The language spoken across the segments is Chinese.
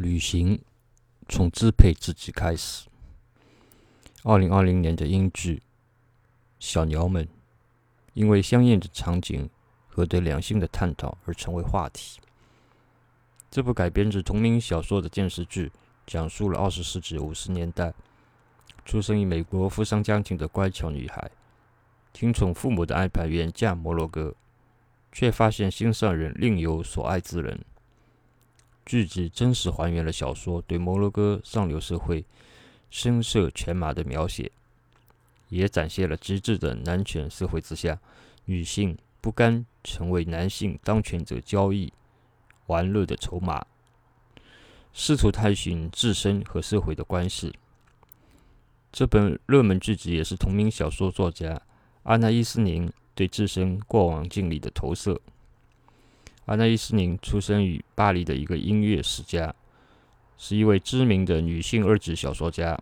旅行从支配自己开始。二零二零年的英剧《小鸟们》因为香艳的场景和对两性的探讨而成为话题。这部改编自同名小说的电视剧，讲述了二十世纪五十年代出生于美国富商家庭的乖巧女孩，听从父母的安排远嫁摩洛哥，却发现心上人另有所爱之人。剧集真实还原了小说对摩洛哥上流社会声色犬马的描写，也展现了极致的男权社会之下，女性不甘成为男性当权者交易玩乐的筹码，试图探寻自身和社会的关系。这本热门剧集也是同名小说作家阿纳伊斯宁对自身过往经历的投射。阿娜伊斯宁出生于巴黎的一个音乐世家，是一位知名的女性二级小说家，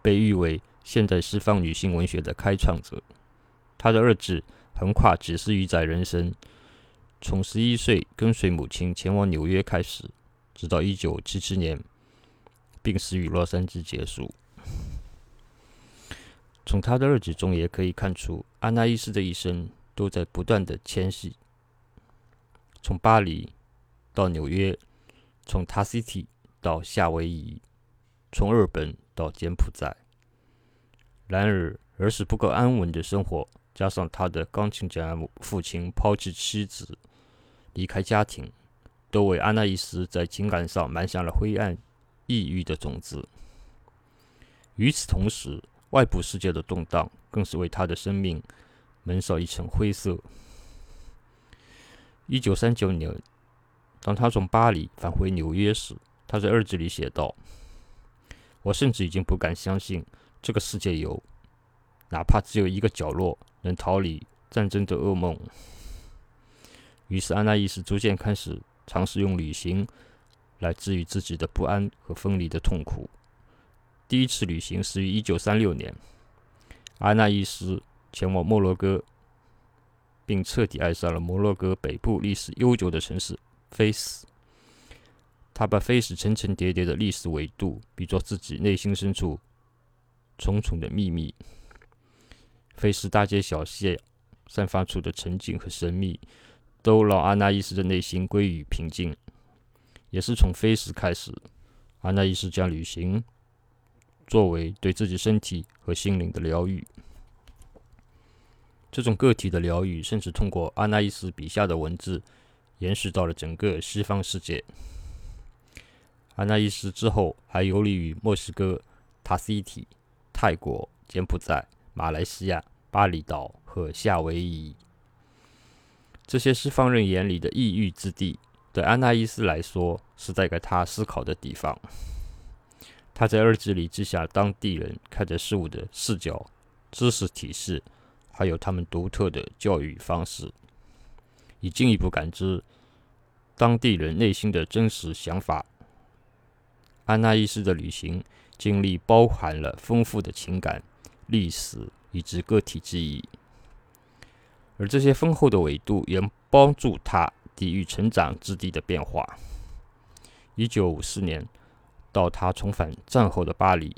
被誉为现代西方女性文学的开创者。她的二子横跨几十余载人生，从十一岁跟随母亲前往纽约开始，直到一九七七年病死于洛杉矶结束。从他的二子中也可以看出，阿纳伊斯的一生都在不断的迁徙。从巴黎到纽约，从塔西提到夏威夷，从日本到柬埔寨。然而，儿时不够安稳的生活，加上他的钢琴家父亲抛弃妻子、离开家庭，都为安娜伊斯在情感上埋下了灰暗、抑郁的种子。与此同时，外部世界的动荡更是为他的生命蒙上一层灰色。一九三九年，当他从巴黎返回纽约时，他在日记里写道：“我甚至已经不敢相信，这个世界有哪怕只有一个角落能逃离战争的噩梦。”于是，安娜伊斯逐渐开始尝试用旅行来治愈自己的不安和分离的痛苦。第一次旅行是于一九三六年，安娜伊斯前往摩洛哥。并彻底爱上了摩洛哥北部历史悠久的城市菲斯。他把菲斯层层叠叠的历史维度比作自己内心深处重重的秘密。菲斯大街小巷散发出的沉静和神秘，都让阿纳伊斯的内心归于平静。也是从菲斯开始，阿纳伊斯将旅行作为对自己身体和心灵的疗愈。这种个体的疗愈，甚至通过阿纳伊斯笔下的文字，延续到了整个西方世界。阿纳伊斯之后还游历于墨西哥、塔斯提、泰国、柬埔寨、马来西亚、巴厘岛和夏威夷。这些西方人眼里的异域之地，对阿纳伊斯来说是带给他思考的地方。他在日记里记下当地人看待事物的视角、知识体系。还有他们独特的教育方式，以进一步感知当地人内心的真实想法。安娜伊斯的旅行经历包含了丰富的情感、历史以及个体记忆，而这些丰厚的维度也帮助他抵御成长之地的变化。一九五四年，到他重返战后的巴黎，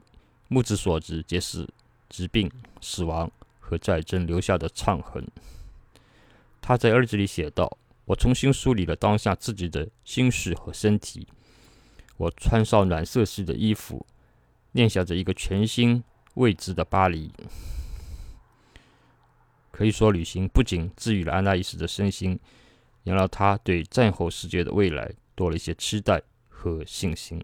目之所及皆是疾病、死亡。和战争留下的创痕。他在日记里写道：“我重新梳理了当下自己的心绪和身体。我穿上暖色系的衣服，念想着一个全新未知的巴黎。”可以说，旅行不仅治愈了安娜一时的身心，也让他对战后世界的未来多了一些期待和信心。